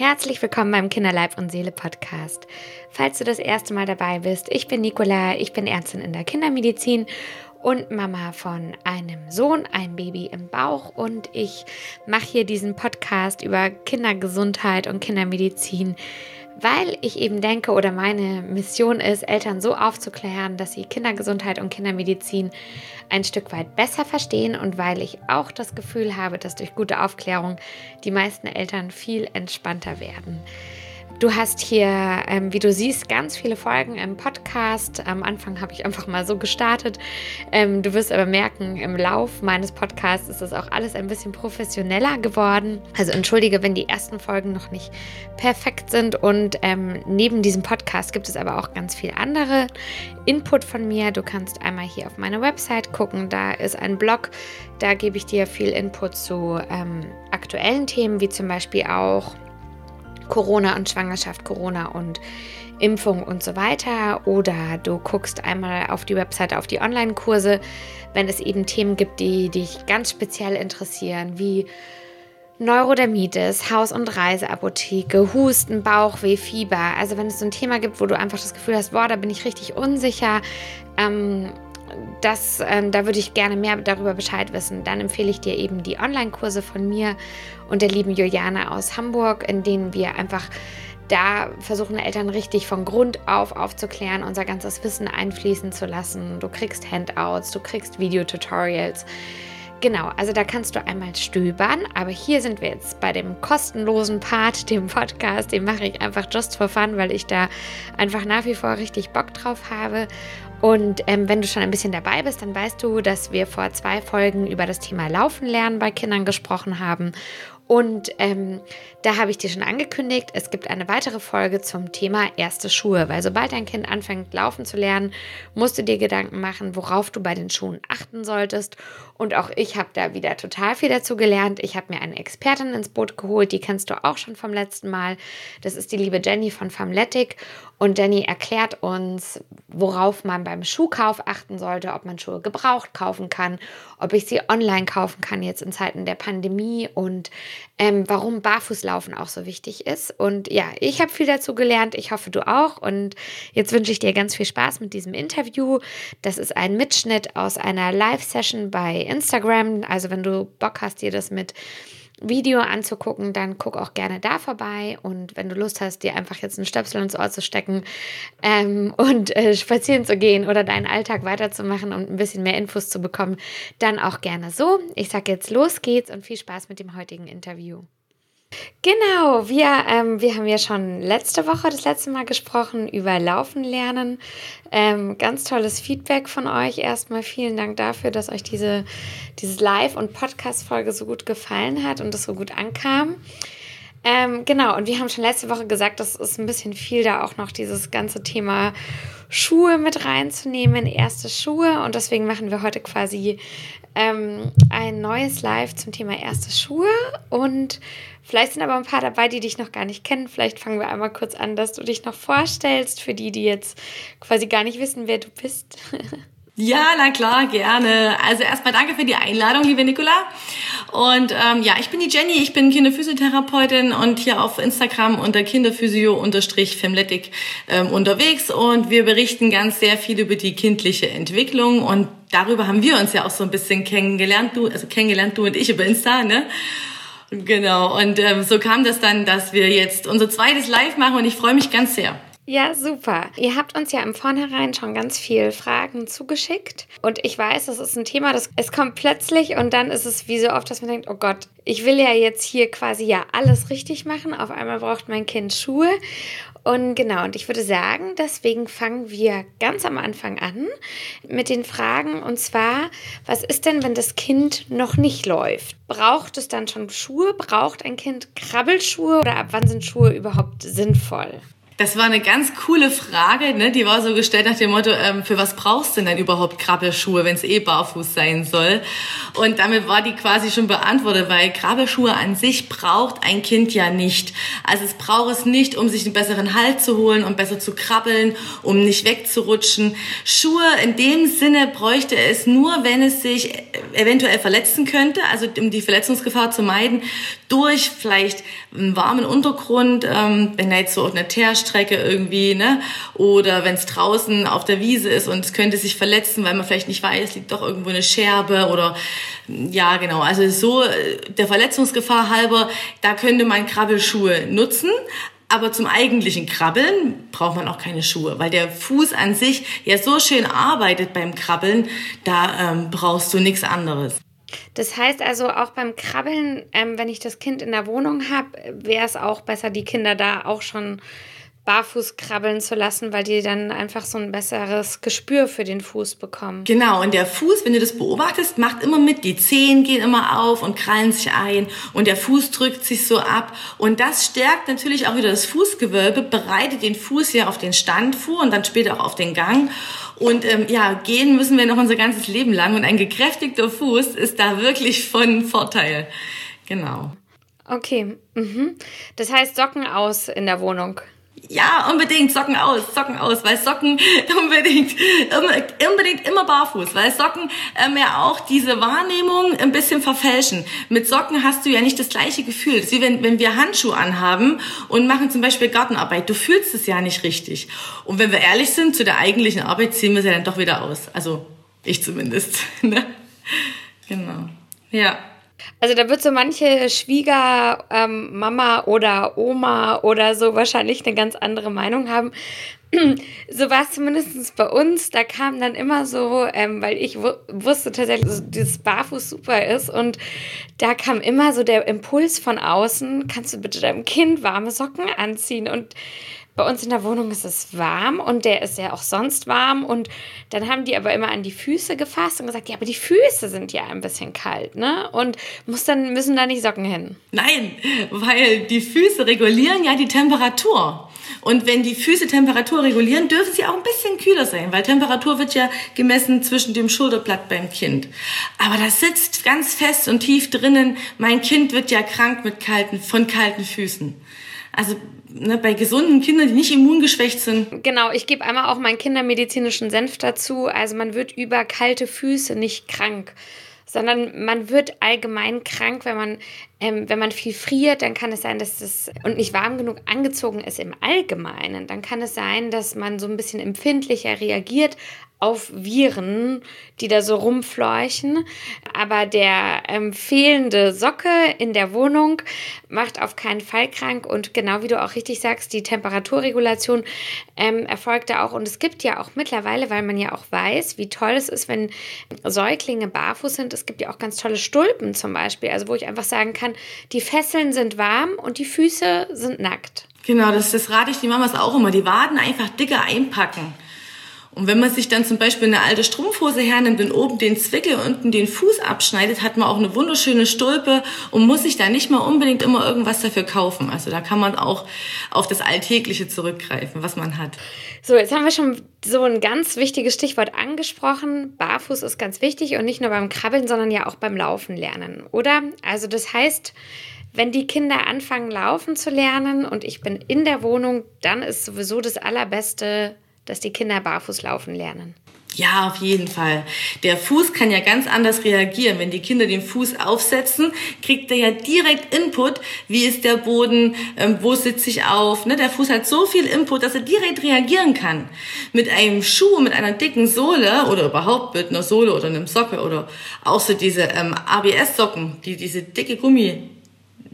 Herzlich willkommen beim Kinderleib und Seele Podcast. Falls du das erste Mal dabei bist, ich bin Nicola, ich bin Ärztin in der Kindermedizin und Mama von einem Sohn, ein Baby im Bauch und ich mache hier diesen Podcast über Kindergesundheit und Kindermedizin weil ich eben denke oder meine Mission ist, Eltern so aufzuklären, dass sie Kindergesundheit und Kindermedizin ein Stück weit besser verstehen und weil ich auch das Gefühl habe, dass durch gute Aufklärung die meisten Eltern viel entspannter werden. Du hast hier, ähm, wie du siehst, ganz viele Folgen im Podcast. Am Anfang habe ich einfach mal so gestartet. Ähm, du wirst aber merken, im Lauf meines Podcasts ist das auch alles ein bisschen professioneller geworden. Also entschuldige, wenn die ersten Folgen noch nicht perfekt sind. Und ähm, neben diesem Podcast gibt es aber auch ganz viel andere Input von mir. Du kannst einmal hier auf meine Website gucken. Da ist ein Blog. Da gebe ich dir viel Input zu ähm, aktuellen Themen, wie zum Beispiel auch Corona und Schwangerschaft, Corona und Impfung und so weiter. Oder du guckst einmal auf die Webseite, auf die Online-Kurse, wenn es eben Themen gibt, die dich ganz speziell interessieren, wie Neurodermitis, Haus- und Reiseapotheke, Husten, Bauchweh, Fieber. Also wenn es so ein Thema gibt, wo du einfach das Gefühl hast, boah, da bin ich richtig unsicher, ähm, das, ähm, da würde ich gerne mehr darüber Bescheid wissen. Dann empfehle ich dir eben die Online-Kurse von mir und der lieben Juliane aus Hamburg, in denen wir einfach da versuchen Eltern richtig von Grund auf aufzuklären, unser ganzes Wissen einfließen zu lassen. Du kriegst Handouts, du kriegst Videotutorials. Genau, also da kannst du einmal stöbern, aber hier sind wir jetzt bei dem kostenlosen Part, dem Podcast, den mache ich einfach just for fun, weil ich da einfach nach wie vor richtig Bock drauf habe. Und ähm, wenn du schon ein bisschen dabei bist, dann weißt du, dass wir vor zwei Folgen über das Thema Laufen lernen bei Kindern gesprochen haben. Und ähm, da habe ich dir schon angekündigt, es gibt eine weitere Folge zum Thema erste Schuhe, weil sobald dein Kind anfängt laufen zu lernen, musst du dir Gedanken machen, worauf du bei den Schuhen achten solltest. Und auch ich habe da wieder total viel dazu gelernt. Ich habe mir eine Expertin ins Boot geholt, die kennst du auch schon vom letzten Mal. Das ist die liebe Jenny von Famletic. Und Jenny erklärt uns, worauf man beim Schuhkauf achten sollte, ob man Schuhe gebraucht kaufen kann, ob ich sie online kaufen kann jetzt in Zeiten der Pandemie und ähm, warum Barfußlaufen auch so wichtig ist. Und ja, ich habe viel dazu gelernt. Ich hoffe, du auch. Und jetzt wünsche ich dir ganz viel Spaß mit diesem Interview. Das ist ein Mitschnitt aus einer Live-Session bei Instagram. Also wenn du Bock hast, dir das mit Video anzugucken, dann guck auch gerne da vorbei. Und wenn du Lust hast, dir einfach jetzt einen Stöpsel ins Ohr zu stecken ähm, und äh, spazieren zu gehen oder deinen Alltag weiterzumachen und ein bisschen mehr Infos zu bekommen, dann auch gerne so. Ich sage jetzt los geht's und viel Spaß mit dem heutigen Interview. Genau, wir, ähm, wir haben ja schon letzte Woche das letzte Mal gesprochen über Laufen lernen. Ähm, ganz tolles Feedback von euch. Erstmal vielen Dank dafür, dass euch diese dieses Live- und Podcast-Folge so gut gefallen hat und das so gut ankam. Ähm, genau, und wir haben schon letzte Woche gesagt, das ist ein bisschen viel da auch noch dieses ganze Thema Schuhe mit reinzunehmen, erste Schuhe. Und deswegen machen wir heute quasi ähm, ein neues Live zum Thema erste Schuhe. Und vielleicht sind aber ein paar dabei, die dich noch gar nicht kennen. Vielleicht fangen wir einmal kurz an, dass du dich noch vorstellst, für die, die jetzt quasi gar nicht wissen, wer du bist. Ja, na klar, gerne. Also erstmal danke für die Einladung, liebe Nicola. Und ähm, ja, ich bin die Jenny, ich bin Kinderphysiotherapeutin und hier auf Instagram unter kinderphysio-femletic ähm, unterwegs und wir berichten ganz sehr viel über die kindliche Entwicklung und darüber haben wir uns ja auch so ein bisschen kennengelernt, du, also kennengelernt du und ich über Insta, ne? Genau, und ähm, so kam das dann, dass wir jetzt unser zweites Live machen und ich freue mich ganz sehr. Ja, super. Ihr habt uns ja im Vornherein schon ganz viel Fragen zugeschickt. Und ich weiß, das ist ein Thema, das es kommt plötzlich und dann ist es wie so oft, dass man denkt, oh Gott, ich will ja jetzt hier quasi ja alles richtig machen. Auf einmal braucht mein Kind Schuhe. Und genau, und ich würde sagen, deswegen fangen wir ganz am Anfang an mit den Fragen. Und zwar, was ist denn, wenn das Kind noch nicht läuft? Braucht es dann schon Schuhe? Braucht ein Kind Krabbelschuhe? Oder ab wann sind Schuhe überhaupt sinnvoll? Das war eine ganz coole Frage, ne? Die war so gestellt nach dem Motto, ähm, für was brauchst du denn überhaupt Krabbelschuhe, wenn es eh barfuß sein soll? Und damit war die quasi schon beantwortet, weil Krabbelschuhe an sich braucht ein Kind ja nicht. Also es braucht es nicht, um sich einen besseren Halt zu holen, um besser zu krabbeln, um nicht wegzurutschen. Schuhe in dem Sinne bräuchte es nur, wenn es sich eventuell verletzen könnte, also um die Verletzungsgefahr zu meiden, durch vielleicht einen warmen Untergrund, ähm, wenn da jetzt so eine Teerstrecke irgendwie, ne, oder wenn es draußen auf der Wiese ist und es könnte sich verletzen, weil man vielleicht nicht weiß, liegt doch irgendwo eine Scherbe oder ja, genau. Also so äh, der Verletzungsgefahr halber, da könnte man Krabbelschuhe nutzen. Aber zum eigentlichen Krabbeln braucht man auch keine Schuhe, weil der Fuß an sich ja so schön arbeitet beim Krabbeln, da ähm, brauchst du nichts anderes. Das heißt also auch beim Krabbeln, ähm, wenn ich das Kind in der Wohnung habe, wäre es auch besser, die Kinder da auch schon barfuß krabbeln zu lassen, weil die dann einfach so ein besseres Gespür für den Fuß bekommen. Genau, und der Fuß, wenn du das beobachtest, macht immer mit. Die Zehen gehen immer auf und krallen sich ein und der Fuß drückt sich so ab. Und das stärkt natürlich auch wieder das Fußgewölbe, bereitet den Fuß ja auf den Stand vor und dann später auch auf den Gang. Und ähm, ja, gehen müssen wir noch unser ganzes Leben lang und ein gekräftigter Fuß ist da wirklich von Vorteil. Genau. Okay, mhm. das heißt Socken aus in der Wohnung. Ja, unbedingt Socken aus, Socken aus, weil Socken unbedingt, unbedingt immer barfuß, weil Socken ähm, ja auch diese Wahrnehmung ein bisschen verfälschen. Mit Socken hast du ja nicht das gleiche Gefühl. Wie wenn, wenn wir Handschuhe anhaben und machen zum Beispiel Gartenarbeit. Du fühlst es ja nicht richtig. Und wenn wir ehrlich sind, zu der eigentlichen Arbeit ziehen wir sie dann doch wieder aus. Also ich zumindest. Ne? genau. Ja. Also da wird so manche Schwiegermama ähm, oder Oma oder so wahrscheinlich eine ganz andere Meinung haben. So war es zumindest bei uns. Da kam dann immer so, ähm, weil ich wusste tatsächlich, dass dieses Barfuß super ist. Und da kam immer so der Impuls von außen, kannst du bitte deinem Kind warme Socken anziehen? Und bei uns in der Wohnung ist es warm und der ist ja auch sonst warm. Und dann haben die aber immer an die Füße gefasst und gesagt, ja, aber die Füße sind ja ein bisschen kalt, ne? Und muss dann, müssen da nicht Socken hin. Nein, weil die Füße regulieren ja die Temperatur. Und wenn die Füße Temperatur regulieren, dürfen sie auch ein bisschen kühler sein, weil Temperatur wird ja gemessen zwischen dem Schulterblatt beim Kind. Aber das sitzt ganz fest und tief drinnen. Mein Kind wird ja krank mit kalten, von kalten Füßen. Also ne, bei gesunden Kindern, die nicht immungeschwächt sind. Genau, ich gebe einmal auch meinen kindermedizinischen Senf dazu. Also man wird über kalte Füße nicht krank sondern man wird allgemein krank, wenn man, ähm, wenn man viel friert, dann kann es sein, dass es und nicht warm genug angezogen ist im Allgemeinen. Dann kann es sein, dass man so ein bisschen empfindlicher reagiert auf Viren, die da so rumfleuchen. Aber der ähm, fehlende Socke in der Wohnung macht auf keinen Fall krank. Und genau wie du auch richtig sagst, die Temperaturregulation ähm, erfolgt da auch. Und es gibt ja auch mittlerweile, weil man ja auch weiß, wie toll es ist, wenn Säuglinge barfuß sind. Es gibt ja auch ganz tolle Stulpen zum Beispiel. Also wo ich einfach sagen kann, die Fesseln sind warm und die Füße sind nackt. Genau, das, das rate ich die Mamas auch immer. Die Waden einfach dicker einpacken. Und wenn man sich dann zum Beispiel eine alte Strumpfhose hernimmt und oben den Zwickel und unten den Fuß abschneidet, hat man auch eine wunderschöne Stulpe und muss sich da nicht mal unbedingt immer irgendwas dafür kaufen. Also da kann man auch auf das Alltägliche zurückgreifen, was man hat. So, jetzt haben wir schon so ein ganz wichtiges Stichwort angesprochen. Barfuß ist ganz wichtig und nicht nur beim Krabbeln, sondern ja auch beim Laufen lernen, oder? Also das heißt, wenn die Kinder anfangen laufen zu lernen und ich bin in der Wohnung, dann ist sowieso das Allerbeste dass die Kinder barfuß laufen lernen. Ja, auf jeden Fall. Der Fuß kann ja ganz anders reagieren. Wenn die Kinder den Fuß aufsetzen, kriegt er ja direkt Input. Wie ist der Boden? Ähm, wo sitze ich auf? Ne? Der Fuß hat so viel Input, dass er direkt reagieren kann. Mit einem Schuh, mit einer dicken Sohle oder überhaupt mit einer Sohle oder einem Socke oder auch so diese ähm, ABS-Socken, die diese dicke Gummi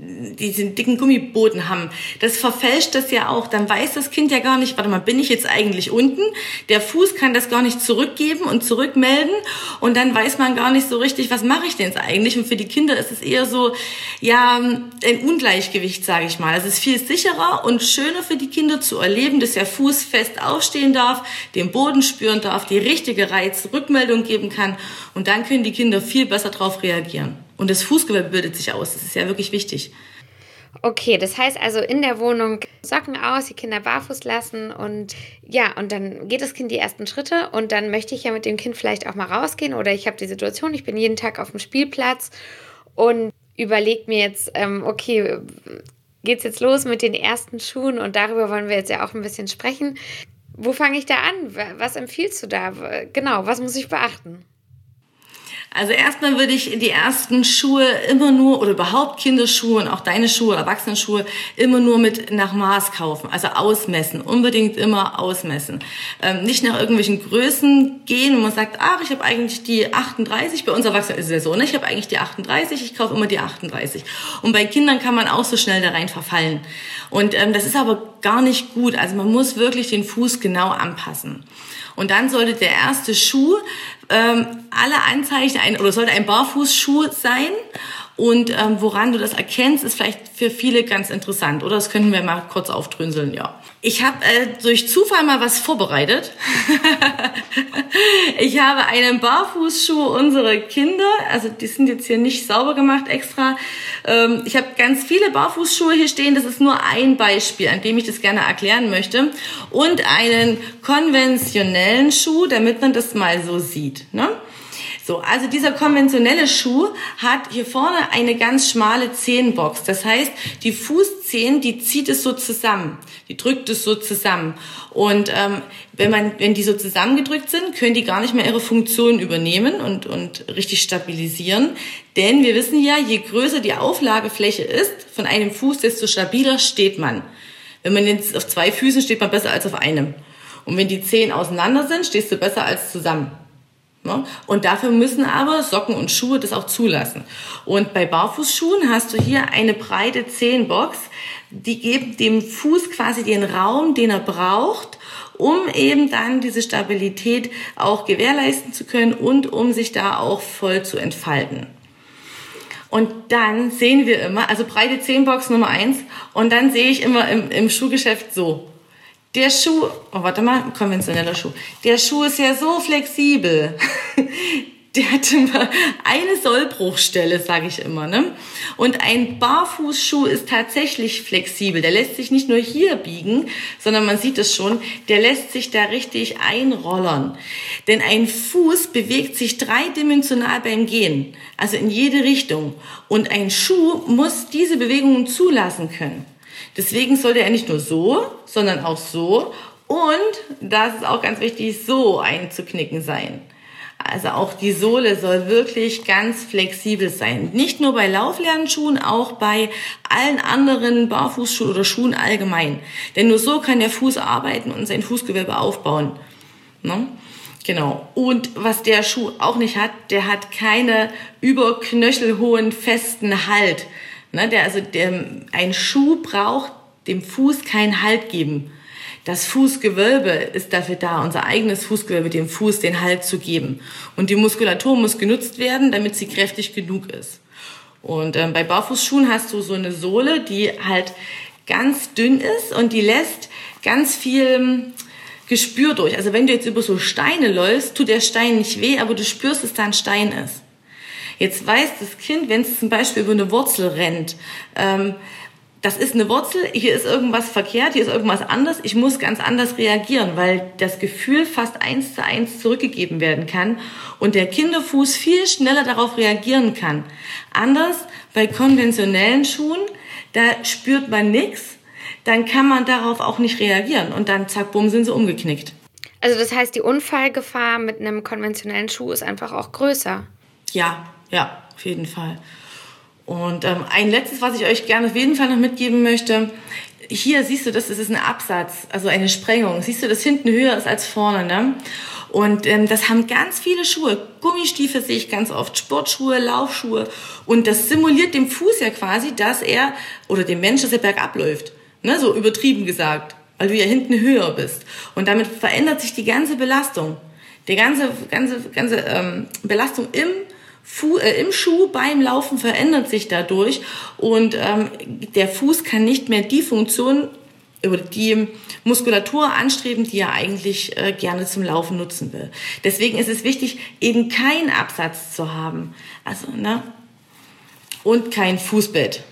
diesen dicken Gummiboden haben. Das verfälscht das ja auch. Dann weiß das Kind ja gar nicht, warte mal, bin ich jetzt eigentlich unten? Der Fuß kann das gar nicht zurückgeben und zurückmelden. Und dann weiß man gar nicht so richtig, was mache ich denn jetzt eigentlich? Und für die Kinder ist es eher so, ja, ein Ungleichgewicht, sage ich mal. Es ist viel sicherer und schöner für die Kinder zu erleben, dass der Fuß fest aufstehen darf, den Boden spüren darf, die richtige Reizrückmeldung geben kann. Und dann können die Kinder viel besser darauf reagieren. Und das Fußgewölbe bildet sich aus. Das ist ja wirklich wichtig. Okay, das heißt also in der Wohnung Socken aus, die Kinder barfuß lassen und ja, und dann geht das Kind die ersten Schritte und dann möchte ich ja mit dem Kind vielleicht auch mal rausgehen oder ich habe die Situation, ich bin jeden Tag auf dem Spielplatz und überlege mir jetzt, ähm, okay, geht es jetzt los mit den ersten Schuhen und darüber wollen wir jetzt ja auch ein bisschen sprechen. Wo fange ich da an? Was empfiehlst du da? Genau, was muss ich beachten? Also erstmal würde ich die ersten Schuhe immer nur oder überhaupt Kinderschuhe und auch deine Schuhe, Erwachsenenschuhe immer nur mit nach Maß kaufen, also ausmessen, unbedingt immer ausmessen. Ähm, nicht nach irgendwelchen Größen gehen, wo man sagt, ach, ich habe eigentlich die 38, bei uns Erwachsenen ist es ja so, ne? ich habe eigentlich die 38, ich kaufe immer die 38. Und bei Kindern kann man auch so schnell da rein verfallen. Und ähm, das ist aber gar nicht gut, also man muss wirklich den Fuß genau anpassen. Und dann sollte der erste Schuh ähm, alle Anzeichen ein oder sollte ein Barfußschuh sein. Und ähm, woran du das erkennst, ist vielleicht für viele ganz interessant. Oder das könnten wir mal kurz aufdröseln, ja. Ich habe äh, durch Zufall mal was vorbereitet. ich habe einen Barfußschuh unserer Kinder. Also die sind jetzt hier nicht sauber gemacht extra. Ähm, ich habe ganz viele Barfußschuhe hier stehen. Das ist nur ein Beispiel, an dem ich das gerne erklären möchte. Und einen konventionellen Schuh, damit man das mal so sieht. Ne? So, also dieser konventionelle Schuh hat hier vorne eine ganz schmale Zehenbox. Das heißt, die Fußzehen, die zieht es so zusammen, die drückt es so zusammen. Und ähm, wenn man, wenn die so zusammengedrückt sind, können die gar nicht mehr ihre Funktion übernehmen und und richtig stabilisieren. Denn wir wissen ja, je größer die Auflagefläche ist von einem Fuß, desto stabiler steht man. Wenn man jetzt auf zwei Füßen steht man besser als auf einem. Und wenn die Zehen auseinander sind, stehst du besser als zusammen. Ne? Und dafür müssen aber Socken und Schuhe das auch zulassen. Und bei Barfußschuhen hast du hier eine breite Zehenbox, die geben dem Fuß quasi den Raum, den er braucht, um eben dann diese Stabilität auch gewährleisten zu können und um sich da auch voll zu entfalten. Und dann sehen wir immer, also breite Zehenbox Nummer eins, und dann sehe ich immer im, im Schuhgeschäft so. Der Schuh, oh, warte mal, konventioneller Schuh. Der Schuh ist ja so flexibel. Der hat immer eine Sollbruchstelle, sage ich immer. Ne? Und ein Barfußschuh ist tatsächlich flexibel. Der lässt sich nicht nur hier biegen, sondern man sieht es schon, der lässt sich da richtig einrollern. Denn ein Fuß bewegt sich dreidimensional beim Gehen, also in jede Richtung. Und ein Schuh muss diese Bewegungen zulassen können. Deswegen sollte er nicht nur so, sondern auch so und, das ist auch ganz wichtig, so einzuknicken sein. Also auch die Sohle soll wirklich ganz flexibel sein. Nicht nur bei Lauflernschuhen, auch bei allen anderen Barfußschuhen oder Schuhen allgemein. Denn nur so kann der Fuß arbeiten und sein Fußgewölbe aufbauen. Ne? Genau. Und was der Schuh auch nicht hat, der hat keine überknöchelhohen festen Halt. Ne, der, also der, ein Schuh braucht dem Fuß keinen Halt geben. Das Fußgewölbe ist dafür da, unser eigenes Fußgewölbe dem Fuß den Halt zu geben. Und die Muskulatur muss genutzt werden, damit sie kräftig genug ist. Und ähm, bei Barfußschuhen hast du so eine Sohle, die halt ganz dünn ist und die lässt ganz viel ähm, Gespür durch. Also wenn du jetzt über so Steine läufst, tut der Stein nicht weh, aber du spürst, dass da ein Stein ist. Jetzt weiß das Kind, wenn es zum Beispiel über eine Wurzel rennt, ähm, das ist eine Wurzel, hier ist irgendwas verkehrt, hier ist irgendwas anders, ich muss ganz anders reagieren, weil das Gefühl fast eins zu eins zurückgegeben werden kann und der Kinderfuß viel schneller darauf reagieren kann. Anders bei konventionellen Schuhen, da spürt man nichts, dann kann man darauf auch nicht reagieren und dann zack, bumm, sind sie umgeknickt. Also das heißt, die Unfallgefahr mit einem konventionellen Schuh ist einfach auch größer. Ja, ja, auf jeden Fall. Und ähm, ein letztes, was ich euch gerne auf jeden Fall noch mitgeben möchte. Hier siehst du, das ist ein Absatz, also eine Sprengung. Siehst du, dass hinten höher ist als vorne, ne? Und ähm, das haben ganz viele Schuhe. Gummistiefel sehe ich ganz oft, Sportschuhe, Laufschuhe. Und das simuliert dem Fuß ja quasi, dass er, oder dem Mensch, dass er bergab läuft. Ne? So übertrieben gesagt. Weil du ja hinten höher bist. Und damit verändert sich die ganze Belastung. Die ganze, ganze, ganze ähm, Belastung im Fu äh, im Schuh beim Laufen verändert sich dadurch und ähm, der Fuß kann nicht mehr die Funktion über die Muskulatur anstreben, die er eigentlich äh, gerne zum Laufen nutzen will. Deswegen ist es wichtig, eben keinen Absatz zu haben. Also, ne? Und kein Fußbett.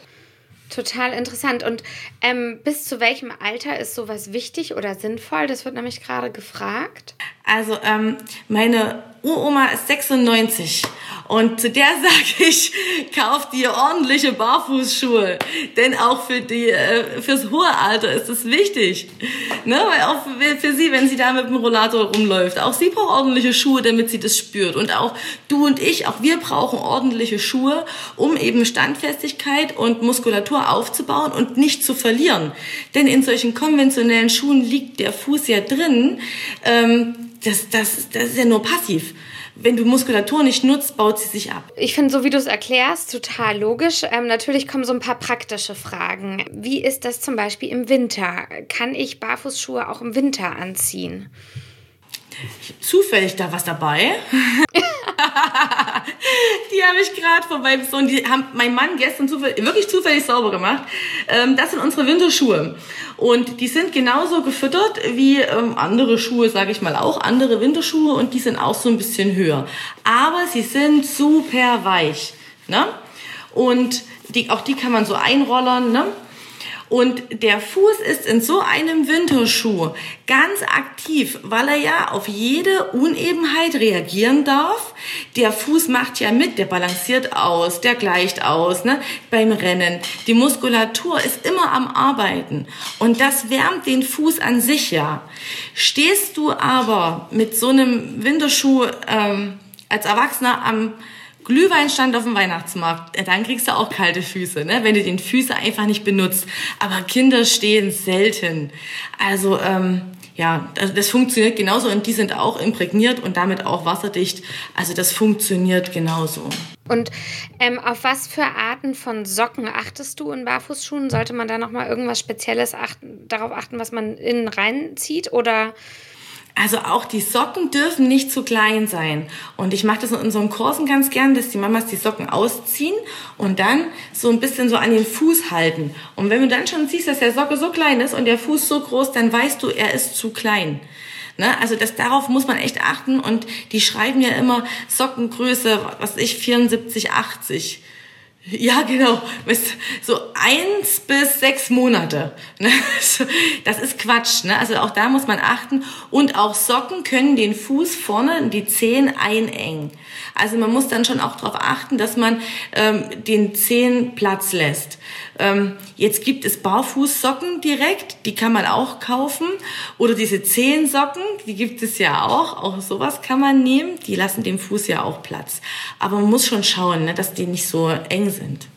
Total interessant. Und ähm, bis zu welchem Alter ist sowas wichtig oder sinnvoll? Das wird nämlich gerade gefragt. Also ähm, meine Uroma ist 96 und zu der sage ich, kauf dir ordentliche Barfußschuhe, denn auch für die äh, fürs hohe Alter ist es wichtig, ne? Weil auch für sie, wenn sie da mit dem Rollator rumläuft, auch sie braucht ordentliche Schuhe, damit sie das spürt. Und auch du und ich, auch wir brauchen ordentliche Schuhe, um eben Standfestigkeit und Muskulatur aufzubauen und nicht zu verlieren, denn in solchen konventionellen Schuhen liegt der Fuß ja drin. Ähm, das, das, das ist ja nur passiv. Wenn du Muskulatur nicht nutzt, baut sie sich ab. Ich finde, so wie du es erklärst, total logisch. Ähm, natürlich kommen so ein paar praktische Fragen. Wie ist das zum Beispiel im Winter? Kann ich Barfußschuhe auch im Winter anziehen? Zufällig da was dabei. die habe ich gerade von meinem Sohn, die haben mein Mann gestern zufällig, wirklich zufällig sauber gemacht. Ähm, das sind unsere Winterschuhe. Und die sind genauso gefüttert wie ähm, andere Schuhe, sage ich mal auch, andere Winterschuhe und die sind auch so ein bisschen höher. Aber sie sind super weich. Ne? Und die, auch die kann man so einrollern. Ne? Und der Fuß ist in so einem Winterschuh ganz aktiv, weil er ja auf jede Unebenheit reagieren darf. Der Fuß macht ja mit, der balanciert aus, der gleicht aus ne? beim Rennen. Die Muskulatur ist immer am Arbeiten und das wärmt den Fuß an sich ja. Stehst du aber mit so einem Winterschuh ähm, als Erwachsener am Glühweinstand auf dem Weihnachtsmarkt, dann kriegst du auch kalte Füße, ne? wenn du den Füße einfach nicht benutzt. Aber Kinder stehen selten. Also ähm, ja, das, das funktioniert genauso und die sind auch imprägniert und damit auch wasserdicht. Also das funktioniert genauso. Und ähm, auf was für Arten von Socken achtest du in Barfußschuhen? Sollte man da nochmal irgendwas Spezielles achten, darauf achten, was man innen reinzieht oder also auch die Socken dürfen nicht zu klein sein. Und ich mache das in unseren Kursen ganz gern, dass die Mamas die Socken ausziehen und dann so ein bisschen so an den Fuß halten. Und wenn du dann schon siehst, dass der Socke so klein ist und der Fuß so groß, dann weißt du, er ist zu klein. Ne? Also das, darauf muss man echt achten und die schreiben ja immer Sockengröße, was ich, 74, 80. Ja, genau. So eins bis sechs Monate. Ne? Das ist Quatsch. Ne? Also auch da muss man achten. Und auch Socken können den Fuß vorne die Zehen einengen. Also man muss dann schon auch darauf achten, dass man ähm, den Zehen Platz lässt. Ähm, jetzt gibt es Barfußsocken direkt, die kann man auch kaufen. Oder diese Zehensocken, die gibt es ja auch. Auch sowas kann man nehmen. Die lassen dem Fuß ja auch Platz. Aber man muss schon schauen, ne, dass die nicht so eng sind.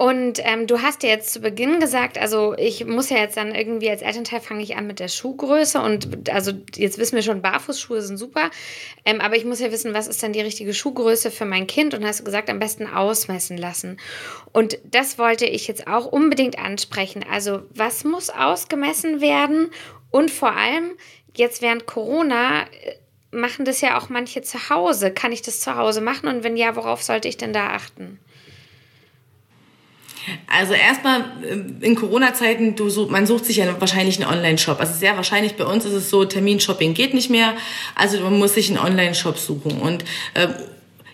Und ähm, du hast ja jetzt zu Beginn gesagt, also ich muss ja jetzt dann irgendwie als Elternteil fange ich an mit der Schuhgröße und also jetzt wissen wir schon, Barfußschuhe sind super, ähm, aber ich muss ja wissen, was ist dann die richtige Schuhgröße für mein Kind und hast gesagt, am besten ausmessen lassen. Und das wollte ich jetzt auch unbedingt ansprechen. Also was muss ausgemessen werden und vor allem jetzt während Corona äh, machen das ja auch manche zu Hause. Kann ich das zu Hause machen und wenn ja, worauf sollte ich denn da achten? Also erstmal äh, in Corona-Zeiten, du so, man sucht sich ja wahrscheinlich einen Online-Shop. Also sehr wahrscheinlich bei uns ist es so, Terminshopping geht nicht mehr. Also man muss sich einen Online-Shop suchen. Und äh,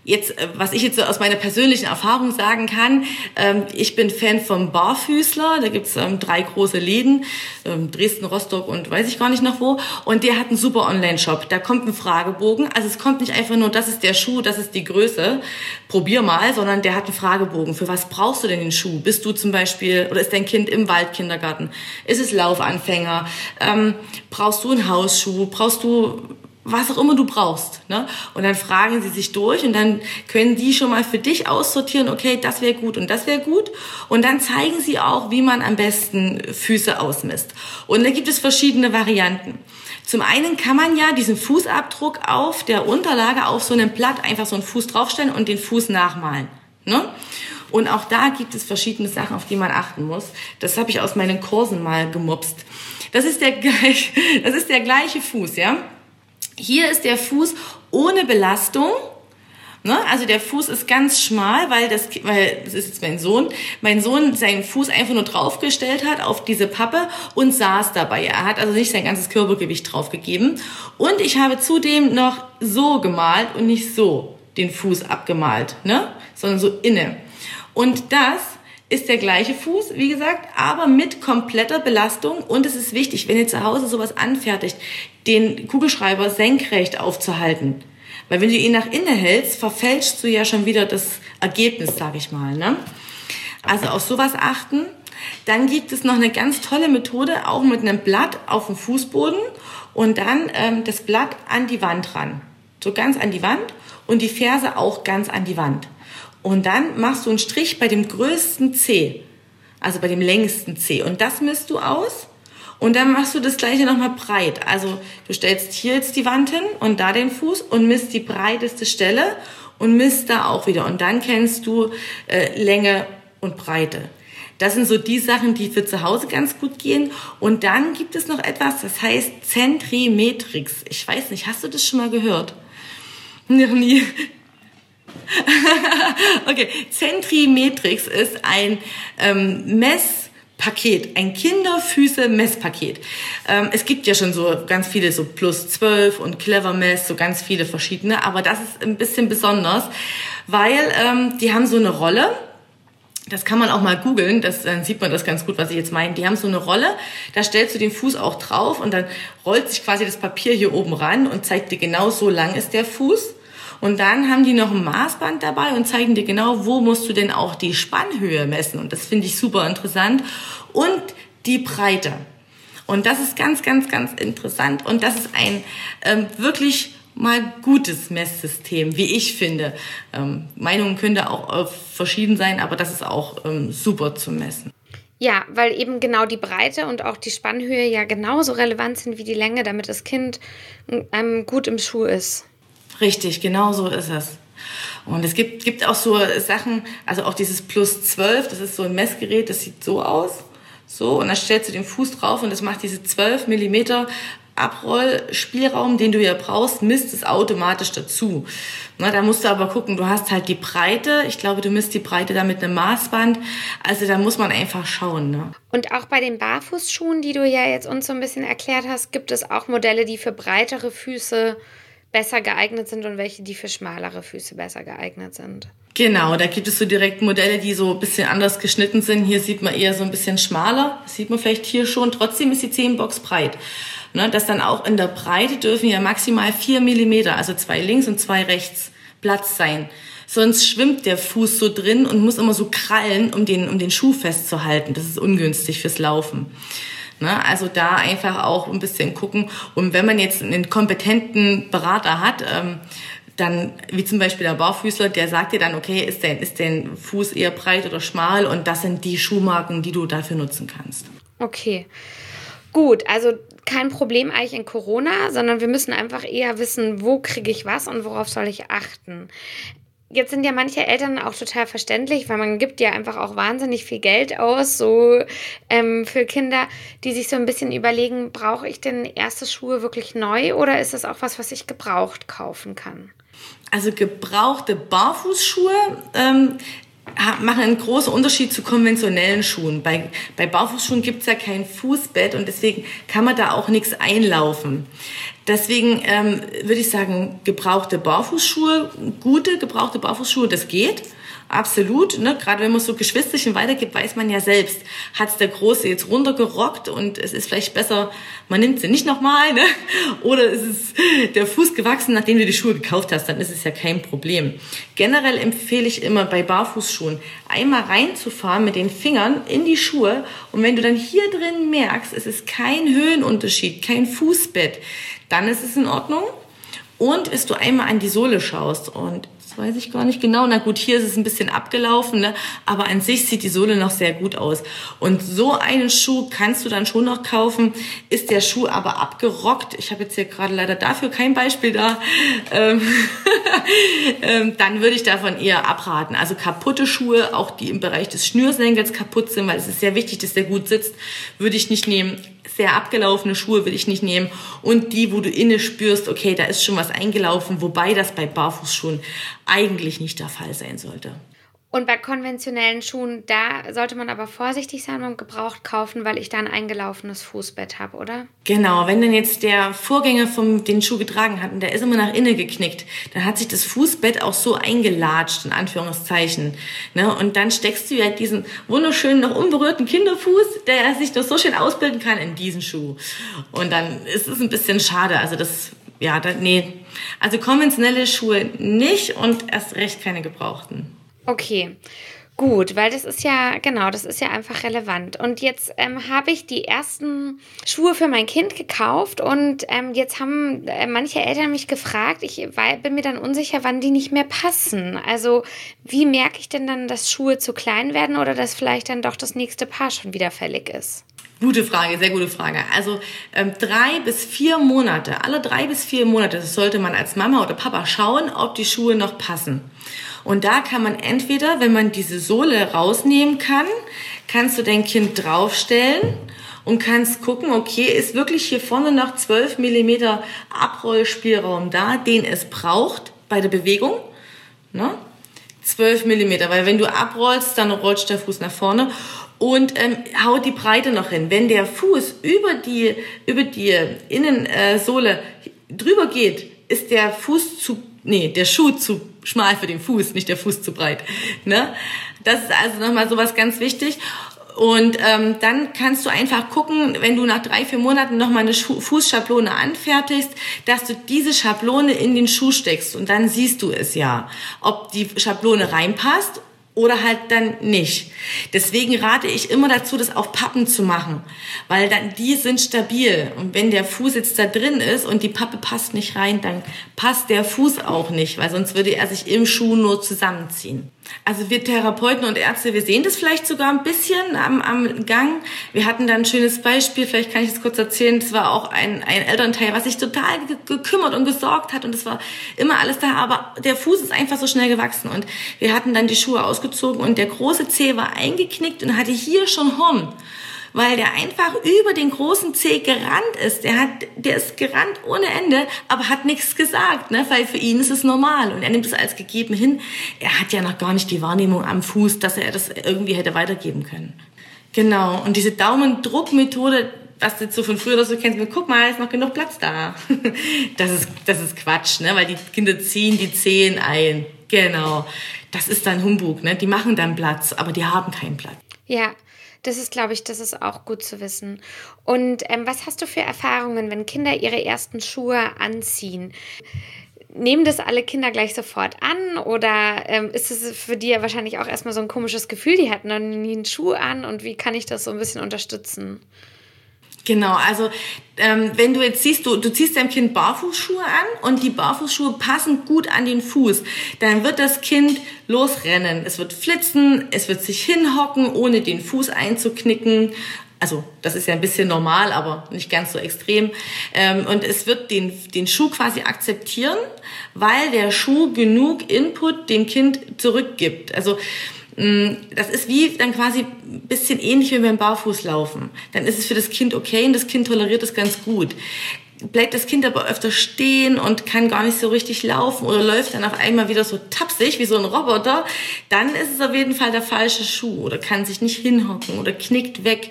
Jetzt, äh, was ich jetzt so aus meiner persönlichen Erfahrung sagen kann, ähm, ich bin Fan vom Barfüßler. Da gibt's ähm, drei große Läden, ähm, Dresden, Rostock und weiß ich gar nicht noch wo. Und der hat einen super Online-Shop. Da kommt ein Fragebogen. Also es kommt nicht einfach nur, das ist der Schuh, das ist die Größe, probier mal, sondern der hat einen Fragebogen. Für was brauchst du denn den Schuh? Bist du zum Beispiel, oder ist dein Kind im Waldkindergarten? Ist es Laufanfänger? Ähm, brauchst du einen Hausschuh? Brauchst du was auch immer du brauchst. Ne? Und dann fragen sie sich durch und dann können die schon mal für dich aussortieren, okay, das wäre gut und das wäre gut. Und dann zeigen sie auch, wie man am besten Füße ausmisst. Und da gibt es verschiedene Varianten. Zum einen kann man ja diesen Fußabdruck auf der Unterlage auf so einem Blatt einfach so einen Fuß draufstellen und den Fuß nachmalen. Ne? Und auch da gibt es verschiedene Sachen, auf die man achten muss. Das habe ich aus meinen Kursen mal gemobst. Das ist der, das ist der gleiche Fuß, ja? Hier ist der Fuß ohne Belastung. Ne? Also der Fuß ist ganz schmal, weil das, weil das ist jetzt mein Sohn, mein Sohn seinen Fuß einfach nur draufgestellt hat auf diese Pappe und saß dabei. Er hat also nicht sein ganzes Körpergewicht draufgegeben. Und ich habe zudem noch so gemalt und nicht so den Fuß abgemalt, ne? sondern so inne. Und das ist der gleiche Fuß, wie gesagt, aber mit kompletter Belastung. Und es ist wichtig, wenn ihr zu Hause sowas anfertigt, den Kugelschreiber senkrecht aufzuhalten. Weil wenn du ihn nach innen hältst, verfälschst du ja schon wieder das Ergebnis, sag ich mal. Ne? Also auf sowas achten. Dann gibt es noch eine ganz tolle Methode, auch mit einem Blatt auf dem Fußboden und dann ähm, das Blatt an die Wand ran. So ganz an die Wand und die Ferse auch ganz an die Wand. Und dann machst du einen Strich bei dem größten C, also bei dem längsten C. Und das misst du aus und dann machst du das gleiche nochmal breit. Also du stellst hier jetzt die Wand hin und da den Fuß und misst die breiteste Stelle und misst da auch wieder. Und dann kennst du äh, Länge und Breite. Das sind so die Sachen, die für zu Hause ganz gut gehen. Und dann gibt es noch etwas, das heißt Zentrimetrix. Ich weiß nicht, hast du das schon mal gehört? Noch nie. okay, Zentrimetrix ist ein ähm, Messpaket, ein Kinderfüße-Messpaket. Ähm, es gibt ja schon so ganz viele, so plus 12 und Clever Mess, so ganz viele verschiedene, aber das ist ein bisschen besonders, weil ähm, die haben so eine Rolle. Das kann man auch mal googeln, das, dann sieht man das ganz gut, was ich jetzt meine. Die haben so eine Rolle, da stellst du den Fuß auch drauf und dann rollt sich quasi das Papier hier oben ran und zeigt dir genau, so lang ist der Fuß. Und dann haben die noch ein Maßband dabei und zeigen dir genau, wo musst du denn auch die Spannhöhe messen. Und das finde ich super interessant. Und die Breite. Und das ist ganz, ganz, ganz interessant. Und das ist ein ähm, wirklich mal gutes Messsystem, wie ich finde. Ähm, Meinungen können da auch äh, verschieden sein, aber das ist auch ähm, super zu messen. Ja, weil eben genau die Breite und auch die Spannhöhe ja genauso relevant sind wie die Länge, damit das Kind ähm, gut im Schuh ist. Richtig, genau so ist es. Und es gibt, gibt auch so Sachen, also auch dieses Plus 12, das ist so ein Messgerät, das sieht so aus. So, und dann stellst du den Fuß drauf und das macht diese 12 Millimeter Abrollspielraum, den du ja brauchst, misst es automatisch dazu. Na, da musst du aber gucken, du hast halt die Breite. Ich glaube, du misst die Breite da mit einem Maßband. Also da muss man einfach schauen. Ne? Und auch bei den Barfußschuhen, die du ja jetzt uns so ein bisschen erklärt hast, gibt es auch Modelle, die für breitere Füße besser geeignet sind und welche, die für schmalere Füße besser geeignet sind. Genau, da gibt es so direkt Modelle, die so ein bisschen anders geschnitten sind. Hier sieht man eher so ein bisschen schmaler. Das sieht man vielleicht hier schon. Trotzdem ist die Zehenbox breit. Ne, dass dann auch in der Breite dürfen ja maximal vier Millimeter, also zwei links und zwei rechts, Platz sein. Sonst schwimmt der Fuß so drin und muss immer so krallen, um den, um den Schuh festzuhalten. Das ist ungünstig fürs Laufen. Ne? Also da einfach auch ein bisschen gucken. Und wenn man jetzt einen kompetenten Berater hat, ähm, dann, wie zum Beispiel der Barfüßler, der sagt dir dann, okay, ist der, ist der Fuß eher breit oder schmal und das sind die Schuhmarken, die du dafür nutzen kannst. Okay. Gut, also kein Problem eigentlich in Corona, sondern wir müssen einfach eher wissen, wo kriege ich was und worauf soll ich achten. Jetzt sind ja manche Eltern auch total verständlich, weil man gibt ja einfach auch wahnsinnig viel Geld aus, so ähm, für Kinder, die sich so ein bisschen überlegen, brauche ich denn erste Schuhe wirklich neu oder ist das auch was, was ich gebraucht kaufen kann? Also gebrauchte Barfußschuhe ähm, machen einen großen Unterschied zu konventionellen Schuhen. Bei, bei Barfußschuhen gibt es ja kein Fußbett und deswegen kann man da auch nichts einlaufen. Deswegen ähm, würde ich sagen, gebrauchte Barfußschuhe, gute gebrauchte Barfußschuhe, das geht. Absolut, ne? gerade wenn man so Geschwisterchen weitergibt, weiß man ja selbst, hat's der Große jetzt runtergerockt und es ist vielleicht besser, man nimmt sie nicht nochmal, ne? oder ist es der Fuß gewachsen, nachdem du die Schuhe gekauft hast, dann ist es ja kein Problem. Generell empfehle ich immer bei Barfußschuhen einmal reinzufahren mit den Fingern in die Schuhe und wenn du dann hier drin merkst, es ist kein Höhenunterschied, kein Fußbett, dann ist es in Ordnung. Und bis du einmal an die Sohle schaust und weiß ich gar nicht genau. Na gut, hier ist es ein bisschen abgelaufen, ne? aber an sich sieht die Sohle noch sehr gut aus. Und so einen Schuh kannst du dann schon noch kaufen. Ist der Schuh aber abgerockt, ich habe jetzt hier gerade leider dafür kein Beispiel da, ähm, dann würde ich davon eher abraten. Also kaputte Schuhe, auch die im Bereich des Schnürsenkels kaputt sind, weil es ist sehr wichtig, dass der gut sitzt, würde ich nicht nehmen sehr abgelaufene Schuhe will ich nicht nehmen und die, wo du inne spürst, okay, da ist schon was eingelaufen, wobei das bei Barfußschuhen eigentlich nicht der Fall sein sollte. Und bei konventionellen Schuhen, da sollte man aber vorsichtig sein und gebraucht kaufen, weil ich da ein eingelaufenes Fußbett habe, oder? Genau, wenn dann jetzt der Vorgänger vom den Schuh getragen hat und der ist immer nach innen geknickt, dann hat sich das Fußbett auch so eingelatscht, in Anführungszeichen. Ne? Und dann steckst du ja diesen wunderschönen, noch unberührten Kinderfuß, der sich noch so schön ausbilden kann, in diesen Schuh. Und dann ist es ein bisschen schade. Also das, ja, da, nee. Also konventionelle Schuhe nicht und erst recht keine gebrauchten. Okay. Gut, weil das ist ja, genau, das ist ja einfach relevant. Und jetzt ähm, habe ich die ersten Schuhe für mein Kind gekauft und ähm, jetzt haben äh, manche Eltern mich gefragt, ich war, bin mir dann unsicher, wann die nicht mehr passen. Also wie merke ich denn dann, dass Schuhe zu klein werden oder dass vielleicht dann doch das nächste Paar schon wieder fällig ist? Gute Frage, sehr gute Frage. Also ähm, drei bis vier Monate, alle drei bis vier Monate sollte man als Mama oder Papa schauen, ob die Schuhe noch passen. Und da kann man entweder, wenn man diese Sohle rausnehmen kann, kannst du dein Kind draufstellen und kannst gucken, okay, ist wirklich hier vorne noch 12 Millimeter Abrollspielraum da, den es braucht bei der Bewegung. Ne? 12 Millimeter, weil wenn du abrollst, dann rollst der Fuß nach vorne und ähm, haut die Breite noch hin. Wenn der Fuß über die, über die Innensohle drüber geht, ist der Fuß zu, nee, der Schuh zu schmal für den Fuß, nicht der Fuß zu breit. Ne? Das ist also nochmal sowas ganz wichtig. Und ähm, dann kannst du einfach gucken, wenn du nach drei, vier Monaten nochmal eine Schu Fußschablone anfertigst, dass du diese Schablone in den Schuh steckst und dann siehst du es ja, ob die Schablone reinpasst oder halt dann nicht. Deswegen rate ich immer dazu, das auf Pappen zu machen, weil dann die sind stabil und wenn der Fuß jetzt da drin ist und die Pappe passt nicht rein, dann passt der Fuß auch nicht, weil sonst würde er sich im Schuh nur zusammenziehen. Also wir Therapeuten und Ärzte, wir sehen das vielleicht sogar ein bisschen am, am Gang. Wir hatten da ein schönes Beispiel, vielleicht kann ich es kurz erzählen. Das war auch ein, ein Elternteil, was sich total gekümmert und gesorgt hat und es war immer alles da, aber der Fuß ist einfach so schnell gewachsen und wir hatten dann die Schuhe ausgezogen und der große Zeh war eingeknickt und hatte hier schon Horn weil der einfach über den großen Zeh gerannt ist. Der hat, der ist gerannt ohne Ende, aber hat nichts gesagt, ne? weil für ihn ist es normal und er nimmt es als gegeben hin. Er hat ja noch gar nicht die Wahrnehmung am Fuß, dass er das irgendwie hätte weitergeben können. Genau. Und diese Daumendruckmethode, was du so von früher oder so kennst, mit, guck mal, ist noch genug Platz da. Das ist, das ist Quatsch, ne? weil die Kinder ziehen die Zehen ein. Genau. Das ist dann Humbug, ne? Die machen dann Platz, aber die haben keinen Platz. Ja, das ist, glaube ich, das ist auch gut zu wissen. Und ähm, was hast du für Erfahrungen, wenn Kinder ihre ersten Schuhe anziehen? Nehmen das alle Kinder gleich sofort an oder ähm, ist es für die ja wahrscheinlich auch erstmal so ein komisches Gefühl, die hatten noch nie einen Schuh an und wie kann ich das so ein bisschen unterstützen? Genau, also ähm, wenn du jetzt siehst, du, du ziehst deinem Kind Barfußschuhe an und die Barfußschuhe passen gut an den Fuß, dann wird das Kind losrennen. Es wird flitzen, es wird sich hinhocken, ohne den Fuß einzuknicken. Also das ist ja ein bisschen normal, aber nicht ganz so extrem. Ähm, und es wird den, den Schuh quasi akzeptieren, weil der Schuh genug Input dem Kind zurückgibt. Also das ist wie dann quasi ein bisschen ähnlich wie beim Barfußlaufen. Dann ist es für das Kind okay und das Kind toleriert es ganz gut. Bleibt das Kind aber öfter stehen und kann gar nicht so richtig laufen oder läuft dann auf einmal wieder so tapsig wie so ein Roboter, dann ist es auf jeden Fall der falsche Schuh oder kann sich nicht hinhocken oder knickt weg.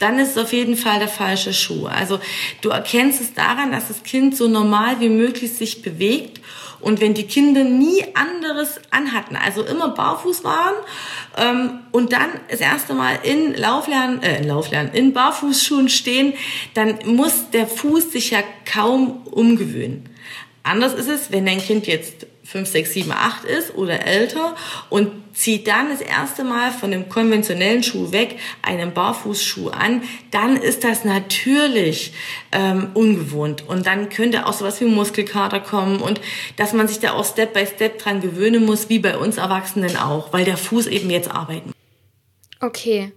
Dann ist es auf jeden Fall der falsche Schuh. Also du erkennst es daran, dass das Kind so normal wie möglich sich bewegt und wenn die Kinder nie anderes anhatten, also immer barfuß waren ähm, und dann das erste Mal in Lauflernen, äh, in Lauflernen, in Barfußschuhen stehen, dann muss der Fuß sich ja kaum umgewöhnen. Anders ist es, wenn dein Kind jetzt 5, 6, 7, 8 ist oder älter und zieht dann das erste Mal von dem konventionellen Schuh weg einen Barfußschuh an, dann ist das natürlich ähm, ungewohnt. Und dann könnte auch sowas wie Muskelkater kommen und dass man sich da auch Step by Step dran gewöhnen muss, wie bei uns Erwachsenen auch, weil der Fuß eben jetzt arbeiten muss. Okay.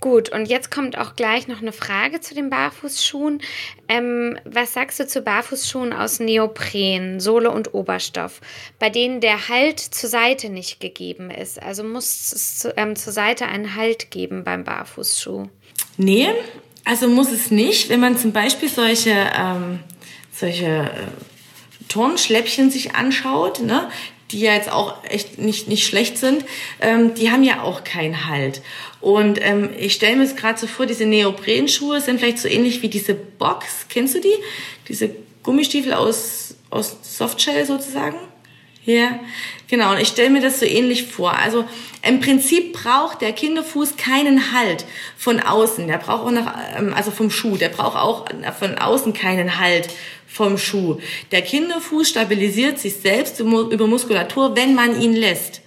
Gut, und jetzt kommt auch gleich noch eine Frage zu den Barfußschuhen. Ähm, was sagst du zu Barfußschuhen aus Neopren, Sohle und Oberstoff, bei denen der Halt zur Seite nicht gegeben ist? Also muss es ähm, zur Seite einen Halt geben beim Barfußschuh? Nee, also muss es nicht. Wenn man zum Beispiel solche, ähm, solche äh, Turnschläppchen sich anschaut, ne, die ja jetzt auch echt nicht, nicht schlecht sind, ähm, die haben ja auch keinen Halt. Und ähm, ich stelle mir es gerade so vor, diese Neoprenschuhe sind vielleicht so ähnlich wie diese Box. Kennst du die? Diese Gummistiefel aus, aus Softshell sozusagen? Ja, genau. Und ich stelle mir das so ähnlich vor. Also im Prinzip braucht der Kinderfuß keinen Halt von außen. Der braucht auch nach, ähm, also vom Schuh. Der braucht auch von außen keinen Halt vom Schuh. Der Kinderfuß stabilisiert sich selbst über Muskulatur, wenn man ihn lässt.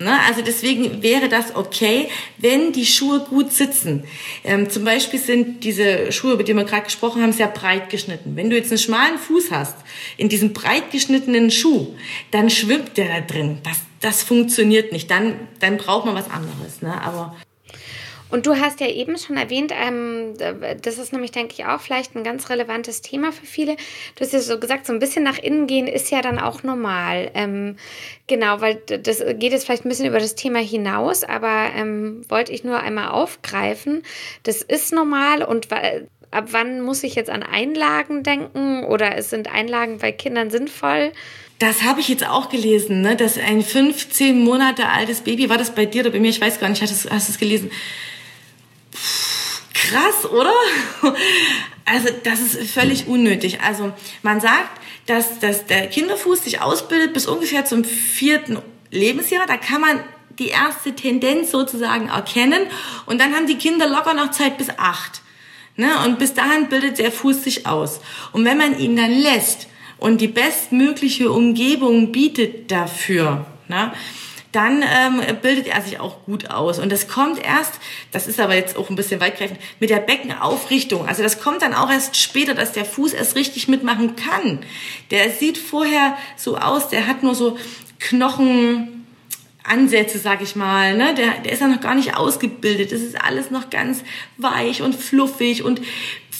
Ne? Also deswegen wäre das okay, wenn die Schuhe gut sitzen. Ähm, zum Beispiel sind diese Schuhe, über die wir gerade gesprochen haben, sehr breit geschnitten. Wenn du jetzt einen schmalen Fuß hast, in diesem breit geschnittenen Schuh, dann schwimmt der da drin. Das, das funktioniert nicht. Dann, dann braucht man was anderes. Ne? Aber und du hast ja eben schon erwähnt, ähm, das ist nämlich, denke ich, auch vielleicht ein ganz relevantes Thema für viele. Du hast ja so gesagt, so ein bisschen nach innen gehen ist ja dann auch normal. Ähm, genau, weil das geht jetzt vielleicht ein bisschen über das Thema hinaus, aber ähm, wollte ich nur einmal aufgreifen. Das ist normal und ab wann muss ich jetzt an Einlagen denken oder es sind Einlagen bei Kindern sinnvoll? Das habe ich jetzt auch gelesen, ne? dass ein 15 Monate altes Baby, war das bei dir oder bei mir, ich weiß gar nicht, hast du es gelesen, krass, oder? Also das ist völlig unnötig. Also man sagt, dass, dass der Kinderfuß sich ausbildet bis ungefähr zum vierten Lebensjahr. Da kann man die erste Tendenz sozusagen erkennen. Und dann haben die Kinder locker noch Zeit bis acht. Ne? Und bis dahin bildet der Fuß sich aus. Und wenn man ihn dann lässt und die bestmögliche Umgebung bietet dafür, ne? Dann ähm, bildet er sich auch gut aus. Und das kommt erst, das ist aber jetzt auch ein bisschen weitgreifend, mit der Beckenaufrichtung. Also das kommt dann auch erst später, dass der Fuß erst richtig mitmachen kann. Der sieht vorher so aus, der hat nur so Knochen, Ansätze, sag ich mal, ne? der, der ist ja noch gar nicht ausgebildet. Das ist alles noch ganz weich und fluffig und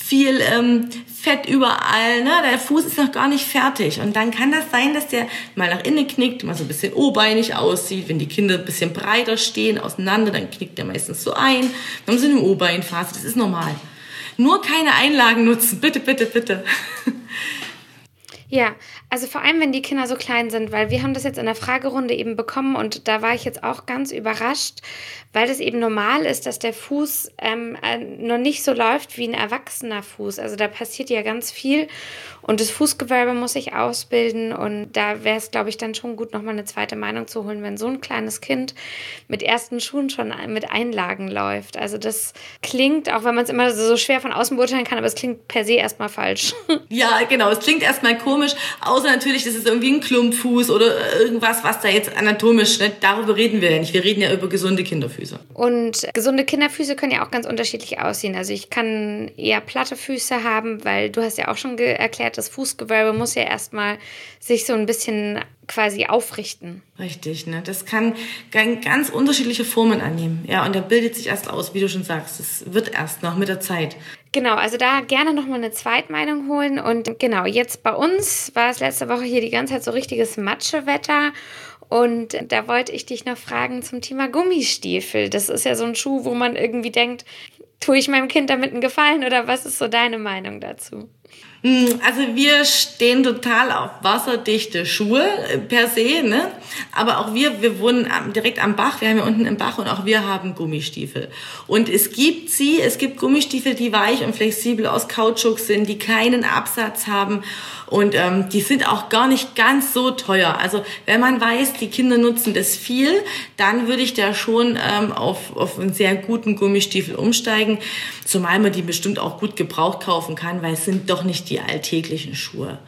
viel ähm, Fett überall, ne? Der Fuß ist noch gar nicht fertig. Und dann kann das sein, dass der mal nach innen knickt, mal so ein bisschen obeinig aussieht. Wenn die Kinder ein bisschen breiter stehen, auseinander, dann knickt der meistens so ein. Dann haben sie eine Obeinphase, das ist normal. Nur keine Einlagen nutzen, bitte, bitte, bitte. Ja, also vor allem, wenn die Kinder so klein sind, weil wir haben das jetzt in der Fragerunde eben bekommen und da war ich jetzt auch ganz überrascht, weil das eben normal ist, dass der Fuß ähm, äh, noch nicht so läuft wie ein erwachsener Fuß. Also da passiert ja ganz viel und das Fußgewölbe muss sich ausbilden und da wäre es, glaube ich, dann schon gut, nochmal eine zweite Meinung zu holen, wenn so ein kleines Kind mit ersten Schuhen schon mit Einlagen läuft. Also das klingt, auch wenn man es immer so schwer von außen beurteilen kann, aber es klingt per se erstmal falsch. Ja, genau, es klingt erstmal komisch, außer natürlich, das ist irgendwie ein Klumpfuß oder irgendwas, was da jetzt anatomisch, ne? darüber reden wir ja nicht. Wir reden ja über gesunde Kinderfüße. Und gesunde Kinderfüße können ja auch ganz unterschiedlich aussehen. Also ich kann eher platte Füße haben, weil du hast ja auch schon erklärt, das Fußgewölbe muss ja erstmal sich so ein bisschen quasi aufrichten. Richtig, ne? Das kann ganz unterschiedliche Formen annehmen. Ja, und der bildet sich erst aus, wie du schon sagst. Das wird erst noch mit der Zeit. Genau, also da gerne nochmal eine Zweitmeinung holen. Und genau, jetzt bei uns war es letzte Woche hier die ganze Zeit so richtiges Matschewetter. Und da wollte ich dich noch fragen zum Thema Gummistiefel. Das ist ja so ein Schuh, wo man irgendwie denkt, tue ich meinem Kind damit einen Gefallen oder was ist so deine Meinung dazu? Hm, also wir stehen total auf wasserdichte Schuhe äh, per se, ne? Aber auch wir, wir wohnen direkt am Bach, wir haben ja unten im Bach und auch wir haben Gummistiefel. Und es gibt sie, es gibt Gummistiefel, die weich und flexibel aus Kautschuk sind, die keinen Absatz haben und ähm, die sind auch gar nicht ganz so teuer. Also wenn man weiß, die Kinder nutzen das viel, dann würde ich da schon ähm, auf, auf einen sehr guten Gummistiefel umsteigen. Zumal man die bestimmt auch gut gebraucht kaufen kann, weil es sind doch nicht die alltäglichen Schuhe.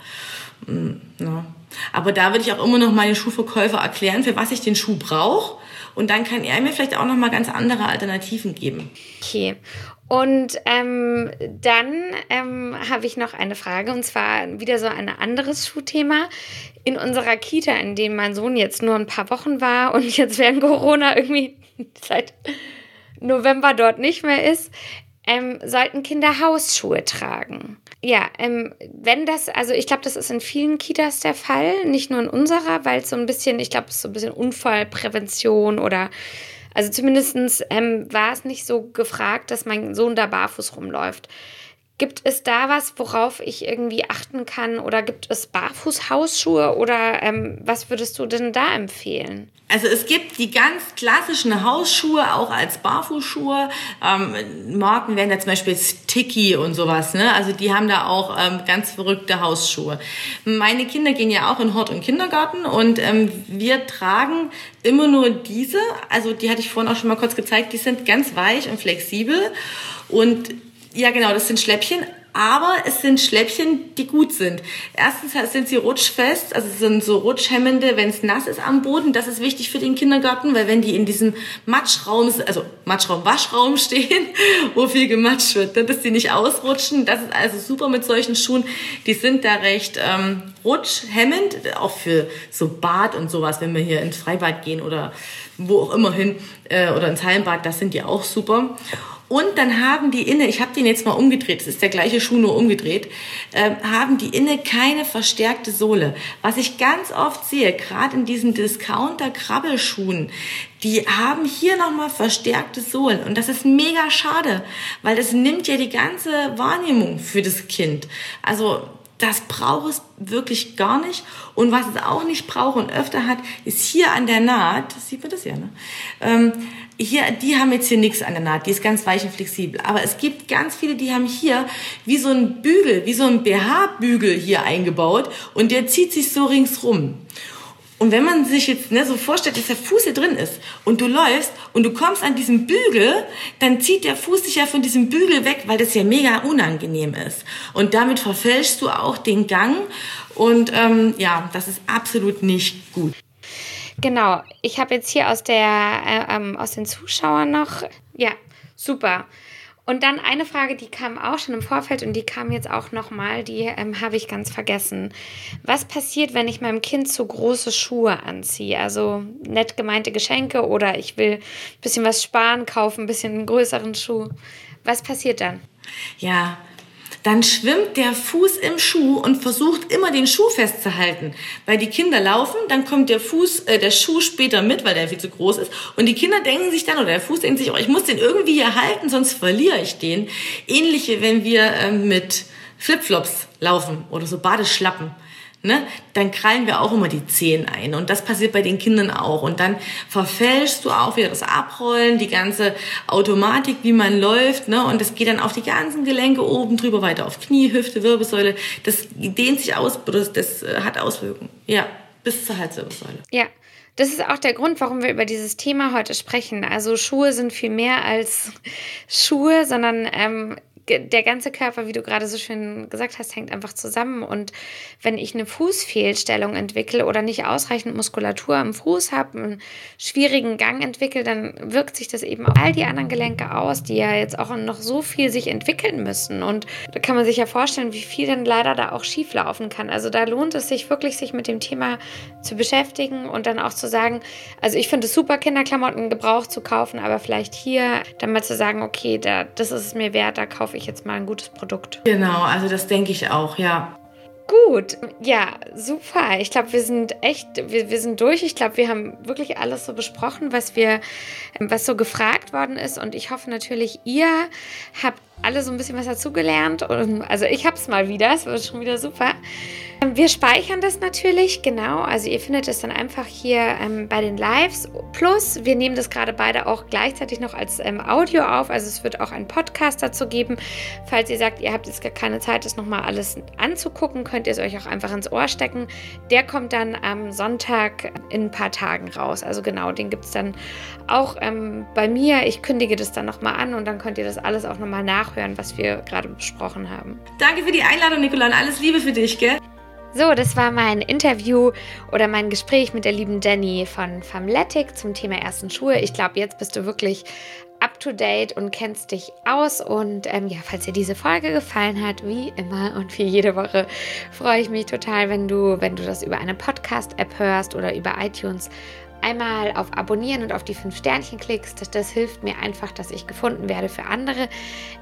Mhm, ne? Aber da würde ich auch immer noch mal den Schuhverkäufer erklären, für was ich den Schuh brauche. Und dann kann er mir vielleicht auch noch mal ganz andere Alternativen geben. Okay. Und ähm, dann ähm, habe ich noch eine Frage und zwar wieder so ein anderes Schuhthema. In unserer Kita, in dem mein Sohn jetzt nur ein paar Wochen war und jetzt während Corona irgendwie seit November dort nicht mehr ist, ähm, sollten Kinder Hausschuhe tragen. Ja, ähm, wenn das, also ich glaube, das ist in vielen Kitas der Fall, nicht nur in unserer, weil es so ein bisschen, ich glaube, es ist so ein bisschen Unfallprävention oder also zumindest ähm, war es nicht so gefragt, dass mein Sohn da barfuß rumläuft. Gibt es da was, worauf ich irgendwie achten kann? Oder gibt es Barfußhausschuhe? Oder ähm, was würdest du denn da empfehlen? Also es gibt die ganz klassischen Hausschuhe auch als Barfußschuhe. Ähm, Marken werden da zum Beispiel Sticky und sowas. Ne? Also die haben da auch ähm, ganz verrückte Hausschuhe. Meine Kinder gehen ja auch in Hort und Kindergarten und ähm, wir tragen immer nur diese. Also die hatte ich vorhin auch schon mal kurz gezeigt. Die sind ganz weich und flexibel und ja, genau, das sind Schläppchen, aber es sind Schläppchen, die gut sind. Erstens sind sie rutschfest, also sind so rutschhemmende, wenn es nass ist am Boden. Das ist wichtig für den Kindergarten, weil wenn die in diesem Matschraum, also Matschraum, Waschraum stehen, wo viel gematscht wird, dann dass die nicht ausrutschen. Das ist also super mit solchen Schuhen. Die sind da recht ähm, rutschhemmend, auch für so Bad und sowas, wenn wir hier ins Freibad gehen oder wo auch immer hin äh, oder ins Hallenbad, das sind die auch super. Und dann haben die inne, ich habe den jetzt mal umgedreht, es ist der gleiche Schuh nur umgedreht, äh, haben die inne keine verstärkte Sohle. Was ich ganz oft sehe, gerade in diesen Discounter-Krabbelschuhen, die haben hier nochmal verstärkte Sohlen. Und das ist mega schade, weil das nimmt ja die ganze Wahrnehmung für das Kind. Also das braucht es wirklich gar nicht. Und was es auch nicht braucht und öfter hat, ist hier an der Naht, das sieht man das ja, ne? Ähm, hier, die haben jetzt hier nichts an der Naht, die ist ganz weich und flexibel. Aber es gibt ganz viele, die haben hier wie so ein Bügel, wie so ein BH-Bügel hier eingebaut und der zieht sich so ringsrum. Und wenn man sich jetzt ne, so vorstellt, dass der Fuß hier drin ist und du läufst und du kommst an diesem Bügel, dann zieht der Fuß dich ja von diesem Bügel weg, weil das ja mega unangenehm ist. Und damit verfälschst du auch den Gang und ähm, ja, das ist absolut nicht gut. Genau, ich habe jetzt hier aus, der, äh, ähm, aus den Zuschauern noch, ja, super. Und dann eine Frage, die kam auch schon im Vorfeld und die kam jetzt auch nochmal, die ähm, habe ich ganz vergessen. Was passiert, wenn ich meinem Kind zu große Schuhe anziehe? Also nett gemeinte Geschenke oder ich will ein bisschen was sparen, kaufen, ein bisschen einen größeren Schuh. Was passiert dann? Ja, dann schwimmt der Fuß im Schuh und versucht immer den Schuh festzuhalten. Weil die Kinder laufen, dann kommt der Fuß, äh, der Schuh später mit, weil der viel zu groß ist. Und die Kinder denken sich dann, oder der Fuß denkt sich, oh, ich muss den irgendwie hier halten, sonst verliere ich den. Ähnliche, wenn wir äh, mit Flipflops laufen oder so Badeschlappen ne, dann krallen wir auch immer die Zehen ein. Und das passiert bei den Kindern auch. Und dann verfälschst du auch wieder das Abrollen, die ganze Automatik, wie man läuft. Ne, und das geht dann auf die ganzen Gelenke oben drüber weiter, auf Knie, Hüfte, Wirbelsäule. Das dehnt sich aus, das, das äh, hat Auswirkungen. Ja, bis zur Halswirbelsäule. Ja. Das ist auch der Grund, warum wir über dieses Thema heute sprechen. Also Schuhe sind viel mehr als Schuhe, sondern ähm, der ganze Körper, wie du gerade so schön gesagt hast, hängt einfach zusammen. Und wenn ich eine Fußfehlstellung entwickle oder nicht ausreichend Muskulatur am Fuß habe, einen schwierigen Gang entwickle, dann wirkt sich das eben auf all die anderen Gelenke aus, die ja jetzt auch noch so viel sich entwickeln müssen. Und da kann man sich ja vorstellen, wie viel dann leider da auch schief laufen kann. Also da lohnt es sich wirklich, sich mit dem Thema zu beschäftigen und dann auch zu sagen, also ich finde es super, Kinderklamotten gebraucht zu kaufen, aber vielleicht hier dann mal zu sagen, okay, da, das ist es mir wert, da kaufe ich ich jetzt mal ein gutes Produkt. Genau, also das denke ich auch, ja. Gut, ja, super. Ich glaube, wir sind echt, wir, wir sind durch. Ich glaube, wir haben wirklich alles so besprochen, was wir, was so gefragt worden ist. Und ich hoffe natürlich, ihr habt alle so ein bisschen was dazugelernt. Also ich habe es mal wieder, es war schon wieder super. Wir speichern das natürlich, genau. Also ihr findet es dann einfach hier ähm, bei den Lives. Plus, wir nehmen das gerade beide auch gleichzeitig noch als ähm, Audio auf. Also es wird auch einen Podcast dazu geben. Falls ihr sagt, ihr habt jetzt gar keine Zeit, das nochmal alles anzugucken, könnt ihr es euch auch einfach ins Ohr stecken. Der kommt dann am Sonntag in ein paar Tagen raus. Also genau, den gibt es dann auch ähm, bei mir. Ich kündige das dann nochmal an und dann könnt ihr das alles auch nochmal nachhören, was wir gerade besprochen haben. Danke für die Einladung, Nicola, und alles Liebe für dich, gell? So, das war mein Interview oder mein Gespräch mit der lieben Jenny von Famletic zum Thema ersten Schuhe. Ich glaube, jetzt bist du wirklich up to date und kennst dich aus. Und ähm, ja, falls dir diese Folge gefallen hat, wie immer und wie jede Woche, freue ich mich total, wenn du, wenn du das über eine Podcast-App hörst oder über iTunes einmal auf Abonnieren und auf die fünf Sternchen klickst. Das hilft mir einfach, dass ich gefunden werde für andere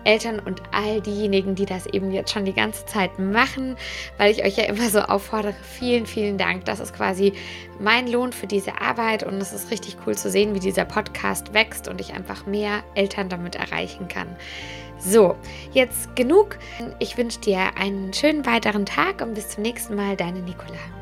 Eltern und all diejenigen, die das eben jetzt schon die ganze Zeit machen, weil ich euch ja immer so auffordere. Vielen, vielen Dank. Das ist quasi mein Lohn für diese Arbeit und es ist richtig cool zu sehen, wie dieser Podcast wächst und ich einfach mehr Eltern damit erreichen kann. So, jetzt genug. Ich wünsche dir einen schönen weiteren Tag und bis zum nächsten Mal, deine Nicola.